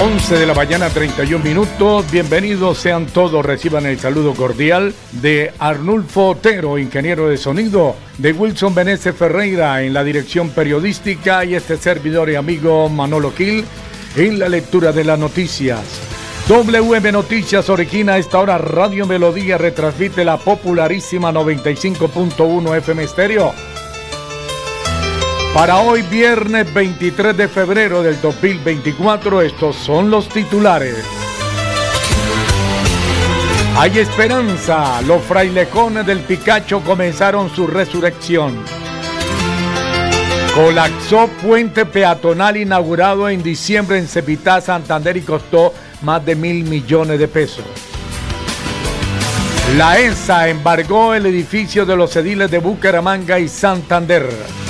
11 de la mañana, 31 minutos. Bienvenidos sean todos. Reciban el saludo cordial de Arnulfo Otero, ingeniero de sonido, de Wilson Benese Ferreira en la dirección periodística y este servidor y amigo Manolo Gil en la lectura de las noticias. WM Noticias origina esta hora Radio Melodía, retransmite la popularísima 95.1 FM Estéreo para hoy, viernes 23 de febrero del 2024, estos son los titulares. Hay esperanza, los frailejones del Picacho comenzaron su resurrección. Colapsó puente peatonal inaugurado en diciembre en Cepitá, Santander y costó más de mil millones de pesos. La ESA embargó el edificio de los ediles de Bucaramanga y Santander.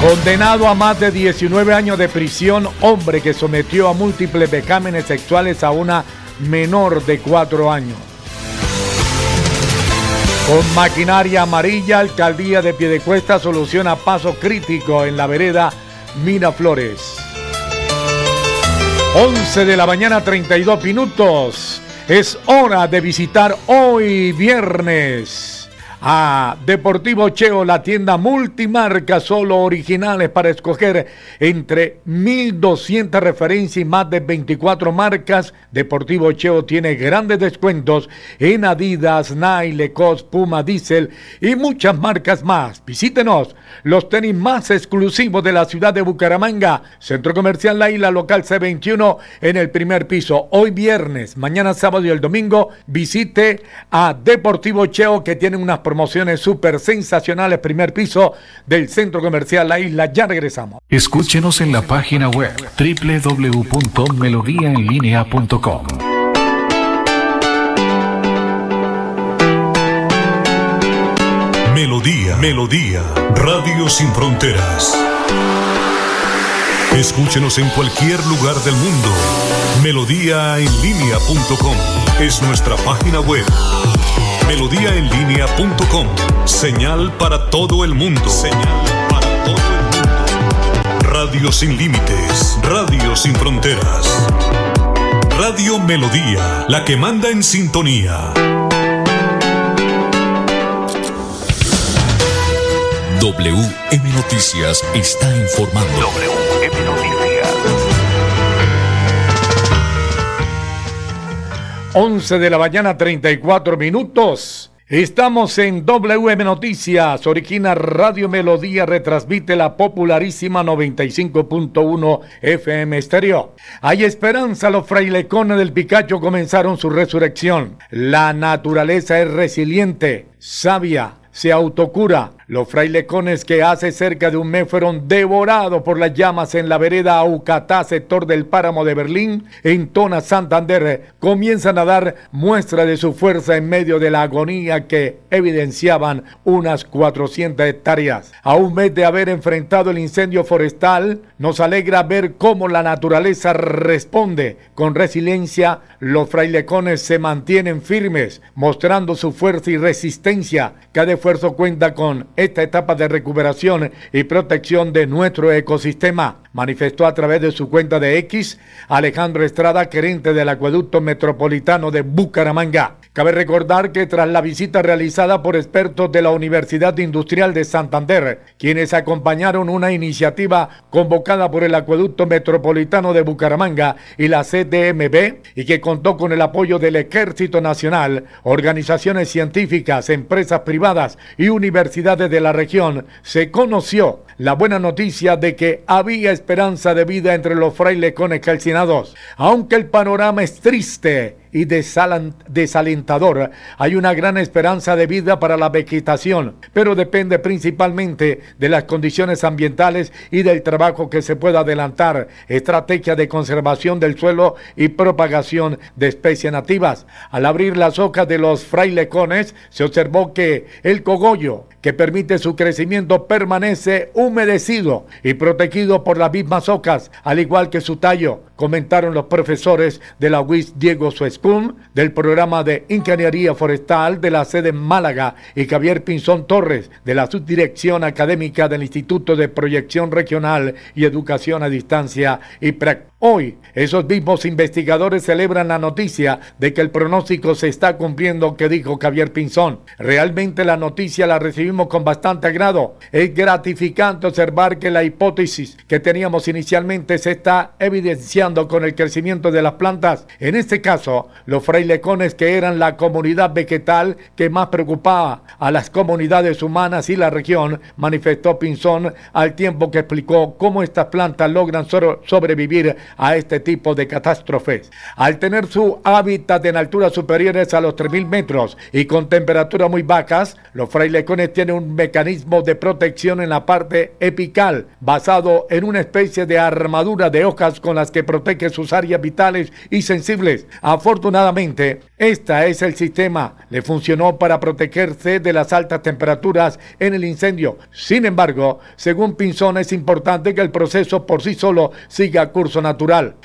Condenado a más de 19 años de prisión, hombre que sometió a múltiples becámenes sexuales a una menor de 4 años. Con maquinaria amarilla, alcaldía de Piedecuesta soluciona paso crítico en la vereda Miraflores. 11 de la mañana, 32 minutos. Es hora de visitar hoy viernes a Deportivo Cheo, la tienda multimarca, solo originales para escoger entre 1200 referencias y más de 24 marcas. Deportivo Cheo tiene grandes descuentos en Adidas, Nike, Lecos, Puma, Diesel y muchas marcas más. Visítenos, los tenis más exclusivos de la ciudad de Bucaramanga, Centro Comercial La Isla, local C21 en el primer piso. Hoy viernes, mañana sábado y el domingo, visite a Deportivo Cheo que tiene unas promociones súper sensacionales, primer piso del Centro Comercial La Isla. Ya regresamos. Escúchenos en la página web www.melodiaenlinea.com. Melodía, Melodía, Radio Sin Fronteras. Escúchenos en cualquier lugar del mundo. Melodíaenlínea.com es nuestra página web melodíaenlínea.com. Señal para todo el mundo. Señal para todo el mundo. Radio sin límites, radio sin fronteras. Radio Melodía, la que manda en sintonía. WM Noticias está informando. WM Noticias. 11 de la mañana, 34 minutos. Estamos en WM Noticias. Origina Radio Melodía retransmite la popularísima 95.1 FM Estéreo. Hay esperanza, los frailecones del Picacho comenzaron su resurrección. La naturaleza es resiliente, sabia, se autocura los frailecones que hace cerca de un mes fueron devorados por las llamas en la vereda Aucatá, sector del páramo de Berlín, en Tona, Santander, comienzan a dar muestra de su fuerza en medio de la agonía que evidenciaban unas 400 hectáreas. A un mes de haber enfrentado el incendio forestal, nos alegra ver cómo la naturaleza responde con resiliencia. Los frailecones se mantienen firmes, mostrando su fuerza y resistencia. Cada esfuerzo cuenta con esta etapa de recuperación y protección de nuestro ecosistema, manifestó a través de su cuenta de X Alejandro Estrada, gerente del acueducto metropolitano de Bucaramanga. Cabe recordar que tras la visita realizada por expertos de la Universidad Industrial de Santander, quienes acompañaron una iniciativa convocada por el Acueducto Metropolitano de Bucaramanga y la CDMB, y que contó con el apoyo del Ejército Nacional, organizaciones científicas, empresas privadas y universidades de la región, se conoció la buena noticia de que había esperanza de vida entre los frailes con calcinados. Aunque el panorama es triste, y desalentador. Hay una gran esperanza de vida para la vegetación, pero depende principalmente de las condiciones ambientales y del trabajo que se pueda adelantar, estrategia de conservación del suelo y propagación de especies nativas. Al abrir las hojas de los frailecones, se observó que el cogollo, que permite su crecimiento, permanece humedecido y protegido por las mismas hojas, al igual que su tallo, comentaron los profesores de la UIS Diego Suescún, del programa de Ingeniería Forestal de la sede en Málaga, y Javier Pinzón Torres, de la subdirección académica del Instituto de Proyección Regional y Educación a Distancia y Hoy, esos mismos investigadores celebran la noticia de que el pronóstico se está cumpliendo que dijo Javier Pinzón. Realmente la noticia la recibimos con bastante agrado. Es gratificante observar que la hipótesis que teníamos inicialmente se está evidenciando con el crecimiento de las plantas. En este caso, los frailecones que eran la comunidad vegetal que más preocupaba a las comunidades humanas y la región, manifestó Pinzón al tiempo que explicó cómo estas plantas logran sobrevivir a este tipo de catástrofes. Al tener su hábitat en alturas superiores a los 3.000 metros y con temperaturas muy bajas, los frailecones tienen un mecanismo de protección en la parte epical, basado en una especie de armadura de hojas con las que protege sus áreas vitales y sensibles. Afortunadamente, este es el sistema. Le funcionó para protegerse de las altas temperaturas en el incendio. Sin embargo, según Pinzón, es importante que el proceso por sí solo siga curso natural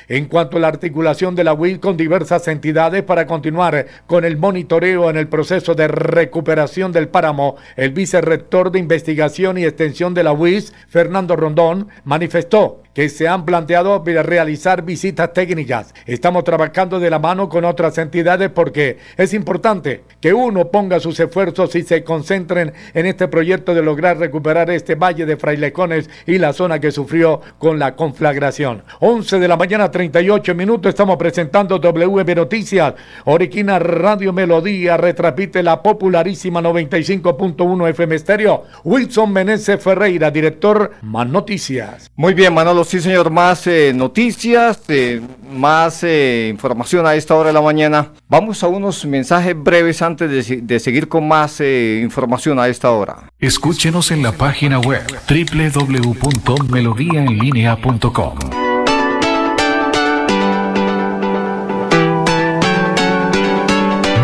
en cuanto a la articulación de la UIS con diversas entidades para continuar con el monitoreo en el proceso de recuperación del páramo, el vicerrector de investigación y extensión de la UIS, Fernando Rondón, manifestó que se han planteado realizar visitas técnicas. Estamos trabajando de la mano con otras entidades porque es importante que uno ponga sus esfuerzos y se concentren en este proyecto de lograr recuperar este valle de Frailecones y la zona que sufrió con la conflagración. 11 de la mañana, 38 minutos, estamos presentando WB Noticias. Oriquina Radio Melodía retransmite la popularísima 95.1 FM Estéreo. Wilson Meneses Ferreira, director Más Noticias. Muy bien, Manolo sí señor, más eh, noticias, eh, más eh, información a esta hora de la mañana. Vamos a unos mensajes breves antes de, de seguir con más información a esta hora. Escúchenos en la página web www.melodiaenlinea.com.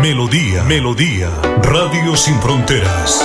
Melodía, Melodía, Radio Sin Fronteras.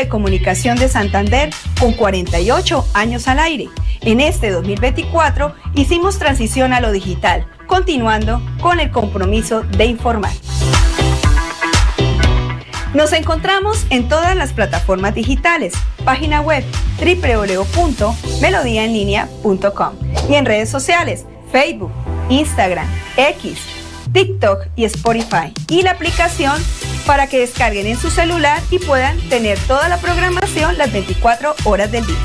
De comunicación de Santander con 48 años al aire. En este 2024 hicimos transición a lo digital, continuando con el compromiso de informar. Nos encontramos en todas las plataformas digitales, página web www.melodiaenlinea.com y en redes sociales, Facebook, Instagram, X, TikTok y Spotify y la aplicación para que descarguen en su celular y puedan tener toda la programación las 24 horas del día.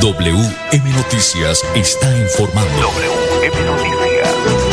WM Noticias está informando. WM Noticias.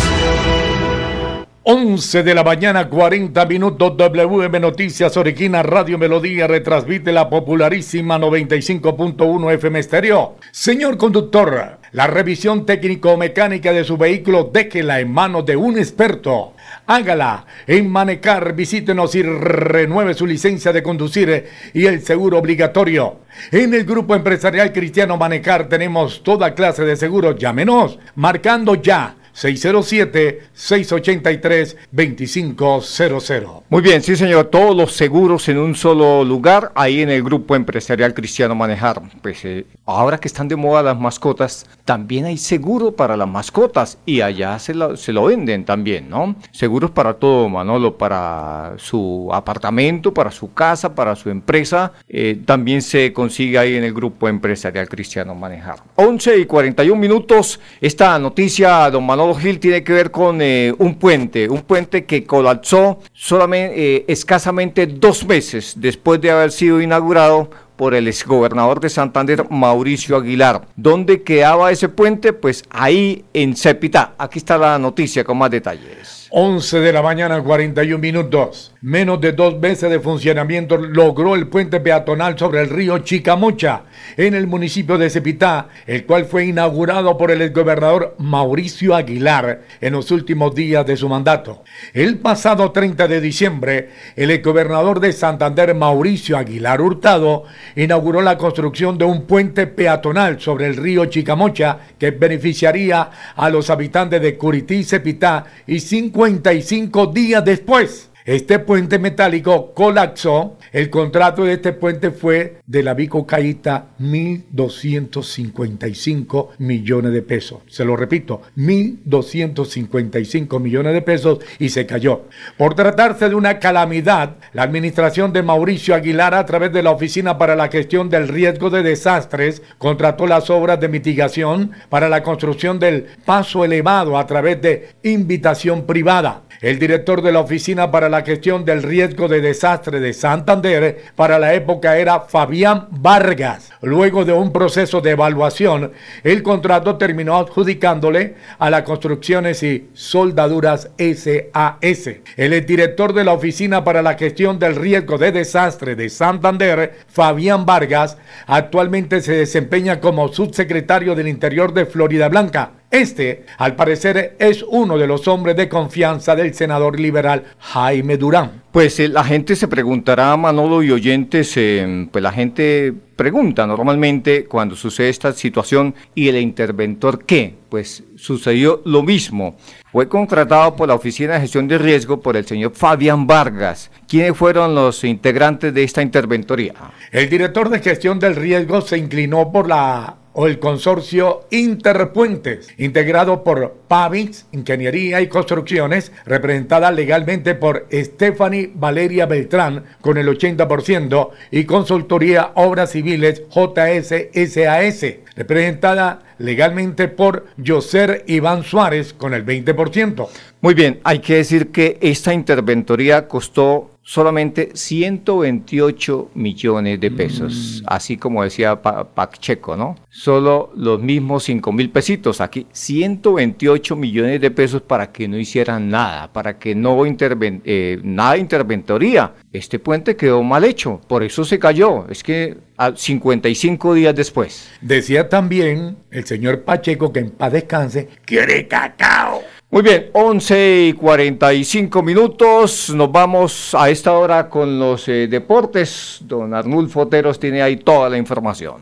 11 de la mañana, 40 minutos, WM Noticias, Origina Radio Melodía, retransmite la popularísima 95.1 FM Estéreo. Señor conductor, la revisión técnico-mecánica de su vehículo, déjela en manos de un experto. Hágala en Manecar, visítenos y renueve su licencia de conducir y el seguro obligatorio. En el Grupo Empresarial Cristiano Manecar tenemos toda clase de seguros. Llámenos, marcando ya 607-683-2500. Muy bien, sí señor, todos los seguros en un solo lugar, ahí en el grupo empresarial Cristiano Manejar. Pues eh, ahora que están de moda las mascotas, también hay seguro para las mascotas y allá se lo, se lo venden también, ¿no? Seguros para todo, Manolo, para su apartamento, para su casa, para su empresa, eh, también se consigue ahí en el grupo empresarial Cristiano Manejar. 11 y 41 minutos, esta noticia, don Manolo Gil, tiene que ver con eh, un puente, un puente que colapsó solamente eh, escasamente dos meses después de haber sido inaugurado por el exgobernador de Santander, Mauricio Aguilar. ¿Dónde quedaba ese puente? Pues ahí en Cepita. Aquí está la noticia con más detalles. 11 de la mañana, 41 minutos. Menos de dos meses de funcionamiento logró el puente peatonal sobre el río Chicamocha en el municipio de Cepitá, el cual fue inaugurado por el exgobernador Mauricio Aguilar en los últimos días de su mandato. El pasado 30 de diciembre, el exgobernador de Santander, Mauricio Aguilar Hurtado, inauguró la construcción de un puente peatonal sobre el río Chicamocha que beneficiaría a los habitantes de Curití y Cepitá y cinco 55 días después. Este puente metálico colapsó. El contrato de este puente fue de la Vico Caíta 1.255 millones de pesos. Se lo repito, 1.255 millones de pesos y se cayó. Por tratarse de una calamidad, la administración de Mauricio Aguilar a través de la Oficina para la Gestión del Riesgo de Desastres contrató las obras de mitigación para la construcción del paso elevado a través de invitación privada. El director de la Oficina para la Gestión del Riesgo de Desastre de Santander para la época era Fabián Vargas. Luego de un proceso de evaluación, el contrato terminó adjudicándole a las construcciones y soldaduras SAS. El director de la Oficina para la Gestión del Riesgo de Desastre de Santander, Fabián Vargas, actualmente se desempeña como subsecretario del Interior de Florida Blanca. Este, al parecer, es uno de los hombres de confianza del senador liberal Jaime Durán. Pues eh, la gente se preguntará, Manolo y oyentes, eh, pues la gente pregunta normalmente cuando sucede esta situación y el interventor qué, pues sucedió lo mismo. Fue contratado por la Oficina de Gestión de Riesgo por el señor Fabián Vargas. ¿Quiénes fueron los integrantes de esta interventoría? El director de gestión del riesgo se inclinó por la o el consorcio Interpuentes, integrado por Pavix, Ingeniería y Construcciones, representada legalmente por Stephanie Valeria Beltrán con el 80% y Consultoría Obras Civiles JSSAS, representada legalmente por Joser Iván Suárez con el 20%. Muy bien, hay que decir que esta interventoría costó solamente 128 millones de pesos, mm. así como decía Pacheco, ¿no? Solo los mismos 5 mil pesitos, aquí 128 millones de pesos para que no hicieran nada, para que no interven eh, nada de interventoría. Este puente quedó mal hecho, por eso se cayó, es que a 55 días después. Decía también el señor Pacheco que en paz descanse, quiere cacao. Muy bien, 11 y 45 minutos. Nos vamos a esta hora con los eh, deportes. Don Arnulfo Oteros tiene ahí toda la información.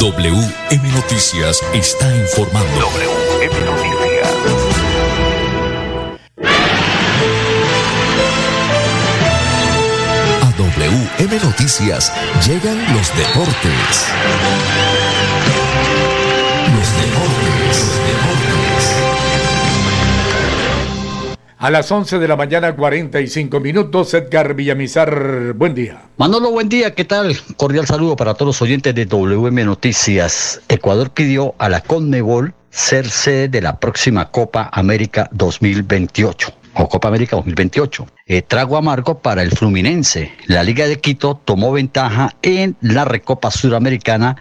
WM Noticias está informando. WM Noticias. A WM Noticias llegan los deportes. A las 11 de la mañana, 45 minutos, Edgar Villamizar, buen día. Manolo, buen día, ¿qué tal? Cordial saludo para todos los oyentes de WM Noticias. Ecuador pidió a la Conmebol ser sede de la próxima Copa América 2028 o Copa América 2028. Eh, trago amargo para el Fluminense. La Liga de Quito tomó ventaja en la Recopa Suramericana,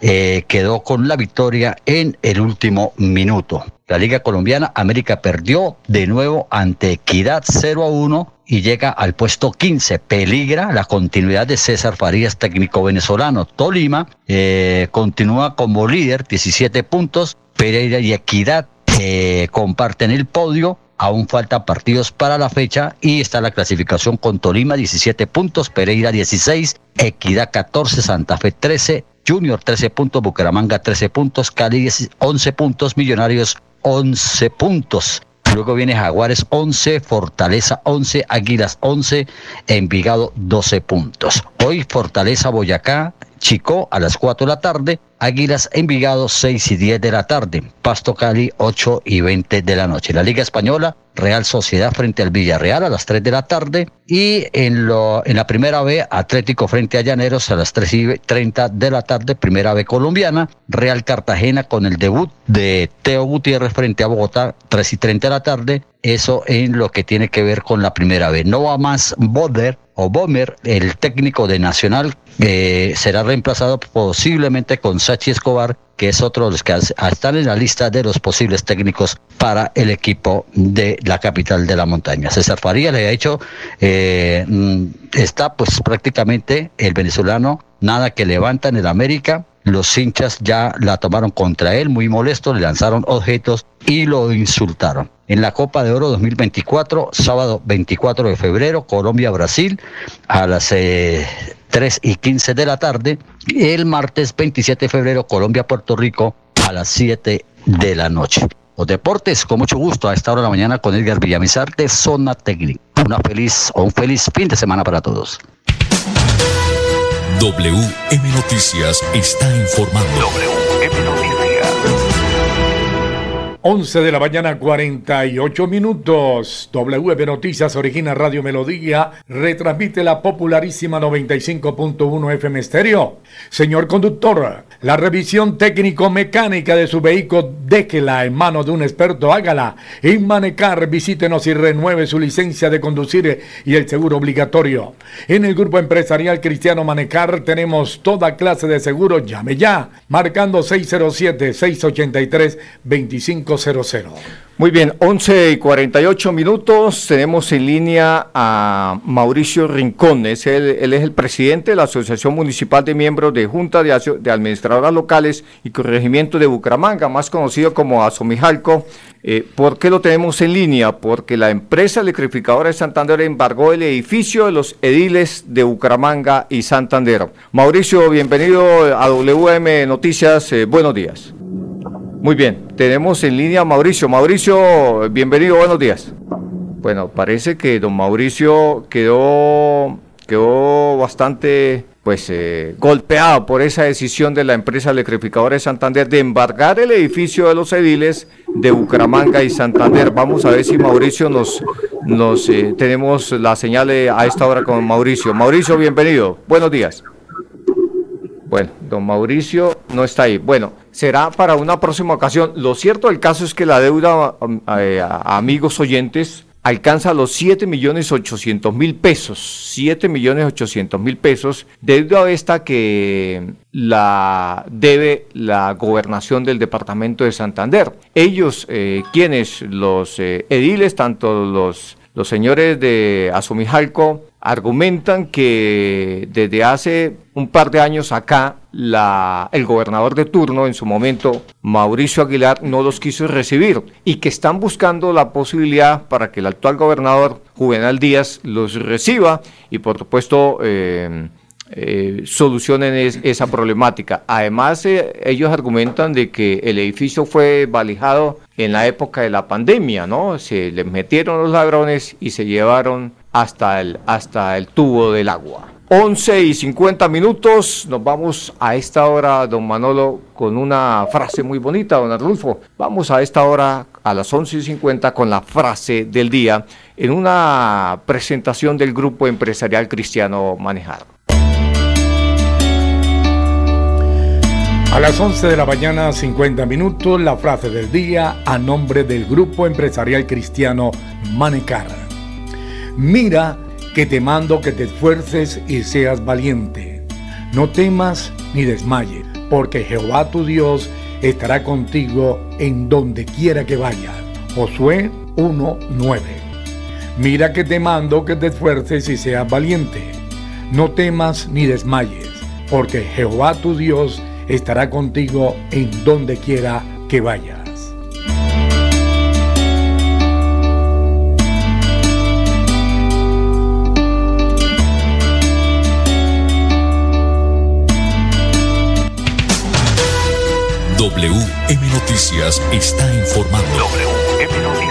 eh, quedó con la victoria en el último minuto. La Liga Colombiana, América perdió de nuevo ante Equidad 0 a 1 y llega al puesto 15. Peligra la continuidad de César Farías, técnico venezolano. Tolima eh, continúa como líder, 17 puntos. Pereira y Equidad eh, comparten el podio. Aún faltan partidos para la fecha y está la clasificación con Tolima 17 puntos, Pereira 16, Equidad 14, Santa Fe 13, Junior 13 puntos, Bucaramanga 13 puntos, Cali 11 puntos, Millonarios 11 puntos. Luego viene Jaguares 11, Fortaleza 11, Águilas 11, Envigado 12 puntos. Hoy Fortaleza Boyacá, Chico a las 4 de la tarde, Águilas Envigado 6 y 10 de la tarde, Pasto Cali 8 y 20 de la noche. La Liga Española, Real Sociedad frente al Villarreal a las 3 de la tarde y en, lo, en la primera B, Atlético frente a Llaneros a las 3 y 30 de la tarde, primera B colombiana, Real Cartagena con el debut de Teo Gutiérrez frente a Bogotá, 3 y 30 de la tarde, eso en lo que tiene que ver con la primera B. No va más Boder o Bomer, el técnico de Nacional, eh, será reemplazado posiblemente con Sachi Escobar, que es otro de los que están en la lista de los posibles técnicos para el equipo de la capital de la montaña. César Faría le ha dicho, eh, mm, está pues prácticamente el venezolano, nada que levanta en el América, los hinchas ya la tomaron contra él, muy molesto, le lanzaron objetos y lo insultaron. En la Copa de Oro 2024, sábado 24 de febrero, Colombia-Brasil, a las 3 eh, y 15 de la tarde. El martes 27 de febrero, Colombia-Puerto Rico, a las 7 de la noche. Los deportes, con mucho gusto, a esta hora de la mañana con Edgar Villamizar de Zona Técnica. Una feliz o un feliz fin de semana para todos. WM Noticias está informando. WM Noticias. 11 de la mañana, 48 minutos. WM Noticias, Origina Radio Melodía, retransmite la popularísima 95.1 FM Estéreo. Señor conductor, la revisión técnico-mecánica de su vehículo, déjela en manos de un experto, hágala. En Manecar, visítenos y renueve su licencia de conducir y el seguro obligatorio. En el grupo empresarial Cristiano Manecar tenemos toda clase de seguros. Llame ya, marcando 607-683-2500. Muy bien, 11 y 48 minutos. Tenemos en línea a Mauricio Rincón. Es él, es el presidente de la Asociación Municipal de Miembros de Junta de, Administradoras Locales y Corregimiento de Bucaramanga, más conocido como Asomijalco. Eh, ¿Por qué lo tenemos en línea? Porque la empresa electrificadora de Santander embargó el edificio de los ediles de Bucaramanga y Santander. Mauricio, bienvenido a WM Noticias. Eh, buenos días. Muy bien, tenemos en línea a Mauricio. Mauricio, bienvenido, buenos días. Bueno, parece que don Mauricio quedó, quedó bastante pues eh, golpeado por esa decisión de la empresa electrificadora de Santander de embargar el edificio de los ediles de Bucaramanga y Santander. Vamos a ver si Mauricio nos, nos eh, tenemos la señal a esta hora con Mauricio. Mauricio, bienvenido. Buenos días. Bueno, don Mauricio no está ahí. Bueno, será para una próxima ocasión. Lo cierto del caso es que la deuda um, a, amigos oyentes alcanza los 7 millones 800 mil pesos. 7 millones 800 mil pesos. Deuda esta que la debe la gobernación del departamento de Santander. Ellos, eh, quienes, los eh, ediles, tanto los, los señores de Azumijalco, argumentan que desde hace un par de años acá la, el gobernador de turno en su momento, Mauricio Aguilar, no los quiso recibir y que están buscando la posibilidad para que el actual gobernador Juvenal Díaz los reciba y por supuesto eh, eh, solucionen esa problemática. Además, eh, ellos argumentan de que el edificio fue valijado en la época de la pandemia, ¿no? Se les metieron los ladrones y se llevaron hasta el, hasta el tubo del agua. 11 y 50 minutos, nos vamos a esta hora, don Manolo, con una frase muy bonita, don Arnulfo. Vamos a esta hora, a las 11 y 50, con la frase del día, en una presentación del Grupo Empresarial Cristiano Manejar. A las 11 de la mañana, 50 minutos, la frase del día a nombre del Grupo Empresarial Cristiano Manejar. Mira que te mando que te esfuerces y seas valiente. No temas ni desmayes, porque Jehová tu Dios estará contigo en donde quiera que vayas. Josué 1:9. Mira que te mando que te esfuerces y seas valiente. No temas ni desmayes, porque Jehová tu Dios estará contigo en donde quiera que vayas. Noticias está informando. WM Noticias.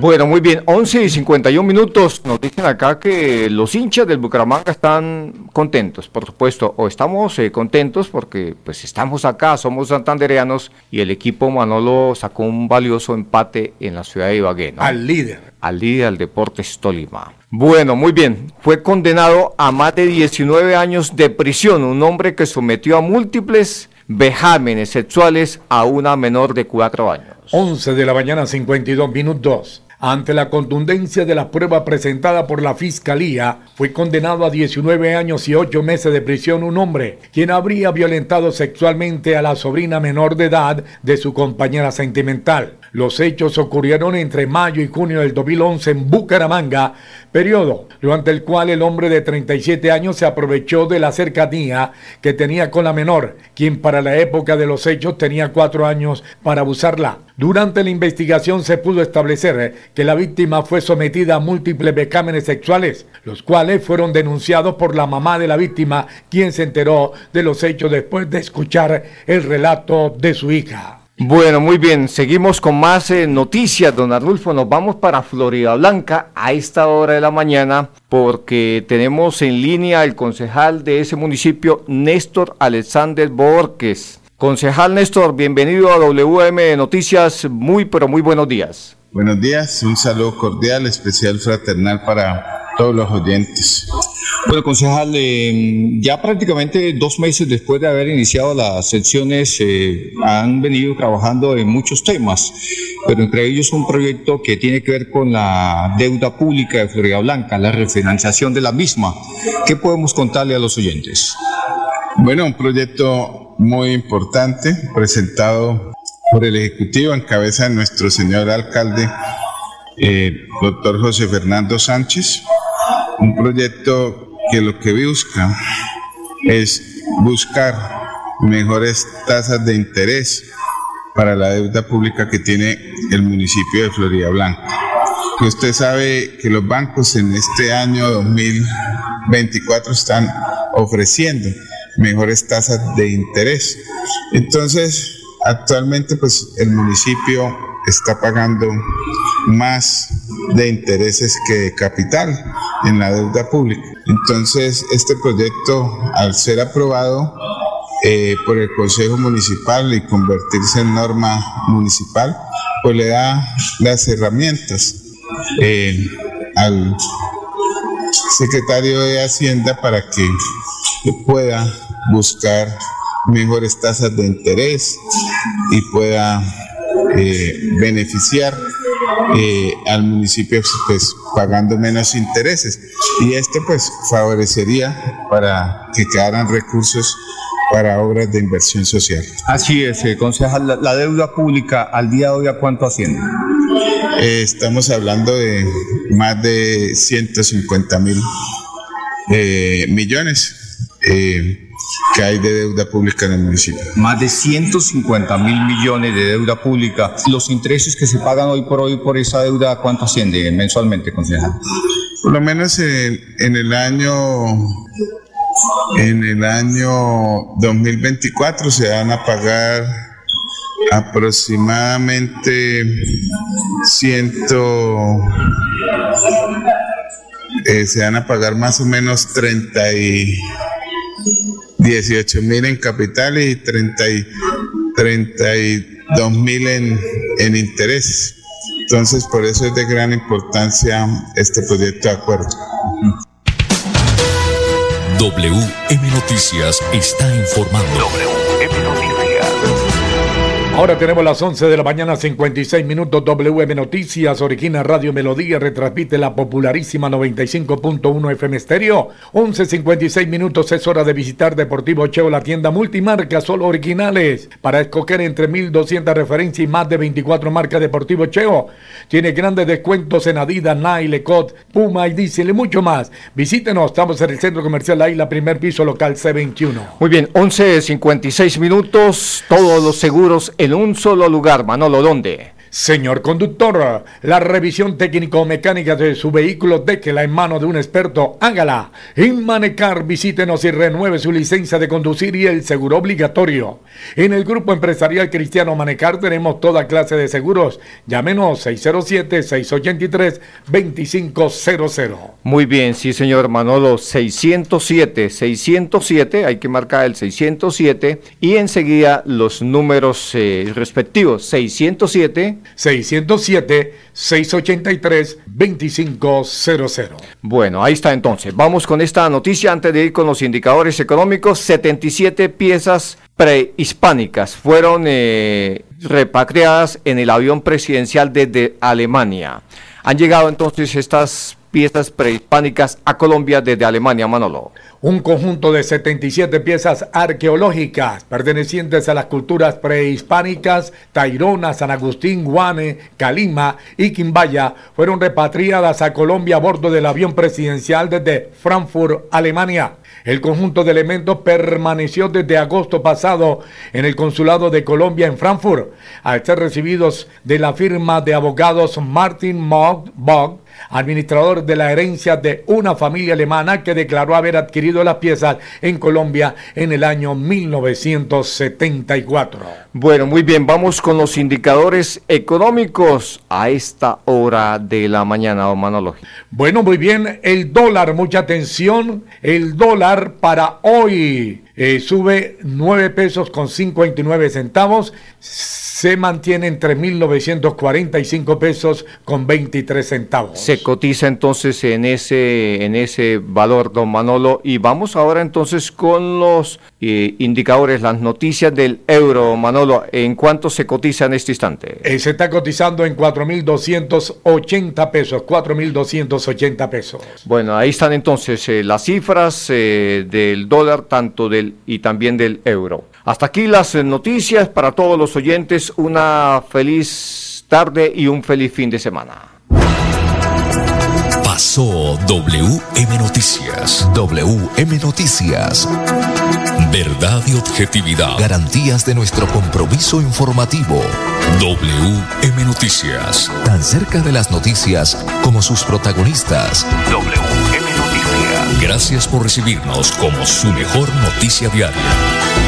Bueno, muy bien, 11 y 51 minutos. Nos dicen acá que los hinchas del Bucaramanga están contentos, por supuesto, o estamos eh, contentos porque pues estamos acá, somos santandereanos y el equipo Manolo sacó un valioso empate en la ciudad de Ibagué. ¿no? Al líder. Al líder del Deportes Tolima. Bueno, muy bien. Fue condenado a más de 19 años de prisión, un hombre que sometió a múltiples vejámenes sexuales a una menor de 4 años. 11 de la mañana 52 minutos. Ante la contundencia de la prueba presentada por la Fiscalía, fue condenado a 19 años y 8 meses de prisión un hombre, quien habría violentado sexualmente a la sobrina menor de edad de su compañera sentimental. Los hechos ocurrieron entre mayo y junio del 2011 en Bucaramanga, periodo durante el cual el hombre de 37 años se aprovechó de la cercanía que tenía con la menor, quien para la época de los hechos tenía cuatro años para abusarla. Durante la investigación se pudo establecer que la víctima fue sometida a múltiples becámenes sexuales, los cuales fueron denunciados por la mamá de la víctima, quien se enteró de los hechos después de escuchar el relato de su hija. Bueno, muy bien, seguimos con más eh, noticias, don Arnulfo. Nos vamos para Florida Blanca a esta hora de la mañana porque tenemos en línea el concejal de ese municipio, Néstor Alexander Borges. Concejal Néstor, bienvenido a WM Noticias. Muy, pero muy buenos días. Buenos días, un saludo cordial, especial fraternal para todos los oyentes. Bueno, concejal, eh, ya prácticamente dos meses después de haber iniciado las sesiones, eh, han venido trabajando en muchos temas, pero entre ellos un proyecto que tiene que ver con la deuda pública de Florida Blanca, la refinanciación de la misma. ¿Qué podemos contarle a los oyentes? Bueno, un proyecto muy importante presentado por el Ejecutivo en cabeza de nuestro señor alcalde, eh, doctor José Fernando Sánchez. Un proyecto que lo que busca es buscar mejores tasas de interés para la deuda pública que tiene el municipio de Florida Blanca. Que usted sabe que los bancos en este año 2024 están ofreciendo mejores tasas de interés. Entonces, actualmente pues el municipio está pagando más de intereses que de capital en la deuda pública. Entonces, este proyecto, al ser aprobado eh, por el Consejo Municipal y convertirse en norma municipal, pues le da las herramientas eh, al secretario de Hacienda para que pueda buscar mejores tasas de interés y pueda eh, beneficiar eh, al municipio pues pagando menos intereses y esto pues favorecería para que quedaran recursos para obras de inversión social. Así es, eh, concejal, la, deuda pública al día de hoy a cuánto asciende? Eh, estamos hablando de más de 150 mil millones que hay de deuda pública en el municipio. Más de 150 mil millones de deuda pública. Los intereses que se pagan hoy por hoy por esa deuda, ¿cuánto asciende mensualmente, concejal? Por lo menos en, en el año en el año 2024 se van a pagar aproximadamente ciento eh, se van a pagar más o menos 30 y 18 mil en capital y 30 y 32 mil en, en intereses. Entonces, por eso es de gran importancia este proyecto de acuerdo. WM Noticias está informando. WM Noticias. Ahora tenemos las 11 de la mañana, 56 minutos. WM Noticias, Origina Radio Melodía, retransmite la popularísima 95.1 FM Estéreo. 11.56 minutos, es hora de visitar Deportivo Cheo, la tienda multimarca, solo originales. Para escoger entre 1.200 referencias y más de 24 marcas Deportivo Cheo. Tiene grandes descuentos en Adidas, Nike, Lecot, Puma y Diesel y mucho más. Visítenos, estamos en el Centro Comercial la primer piso local C21. Muy bien, 11.56 minutos, todos los seguros en un solo lugar. Manolo, ¿dónde? Señor conductor, la revisión técnico-mecánica de su vehículo déjela en mano de un experto. Hágala. En Manecar, visítenos y renueve su licencia de conducir y el seguro obligatorio. En el Grupo Empresarial Cristiano Manecar tenemos toda clase de seguros. Llámenos 607-683-2500. Muy bien, sí, señor Manolo. 607, 607, hay que marcar el 607 y enseguida los números eh, respectivos. 607. 607-683-2500. Bueno, ahí está entonces. Vamos con esta noticia antes de ir con los indicadores económicos. 77 piezas prehispánicas fueron eh, repatriadas en el avión presidencial desde Alemania. Han llegado entonces estas piezas prehispánicas a Colombia desde Alemania, Manolo un conjunto de 77 piezas arqueológicas pertenecientes a las culturas prehispánicas Tairona, San Agustín, Guane, Calima y Quimbaya fueron repatriadas a Colombia a bordo del avión presidencial desde Frankfurt, Alemania. El conjunto de elementos permaneció desde agosto pasado en el consulado de Colombia en Frankfurt, al ser recibidos de la firma de abogados Martin Mogg, administrador de la herencia de una familia alemana que declaró haber adquirido las piezas en Colombia en el año 1974. Bueno, muy bien, vamos con los indicadores económicos a esta hora de la mañana, Manolo. Bueno, muy bien, el dólar, mucha atención, el dólar para hoy eh, sube 9 pesos con 59 centavos se mantiene en 3.945 pesos con 23 centavos. Se cotiza entonces en ese, en ese valor, don Manolo. Y vamos ahora entonces con los eh, indicadores, las noticias del euro, Manolo. ¿En cuánto se cotiza en este instante? Eh, se está cotizando en 4.280 pesos, 4.280 pesos. Bueno, ahí están entonces eh, las cifras del dólar, tanto del y también del euro. Hasta aquí las noticias para todos los oyentes. Una feliz tarde y un feliz fin de semana. Pasó WM Noticias. WM Noticias. Verdad y objetividad. Garantías de nuestro compromiso informativo. WM Noticias. Tan cerca de las noticias como sus protagonistas. WM Noticias. Gracias por recibirnos como su mejor noticia diaria.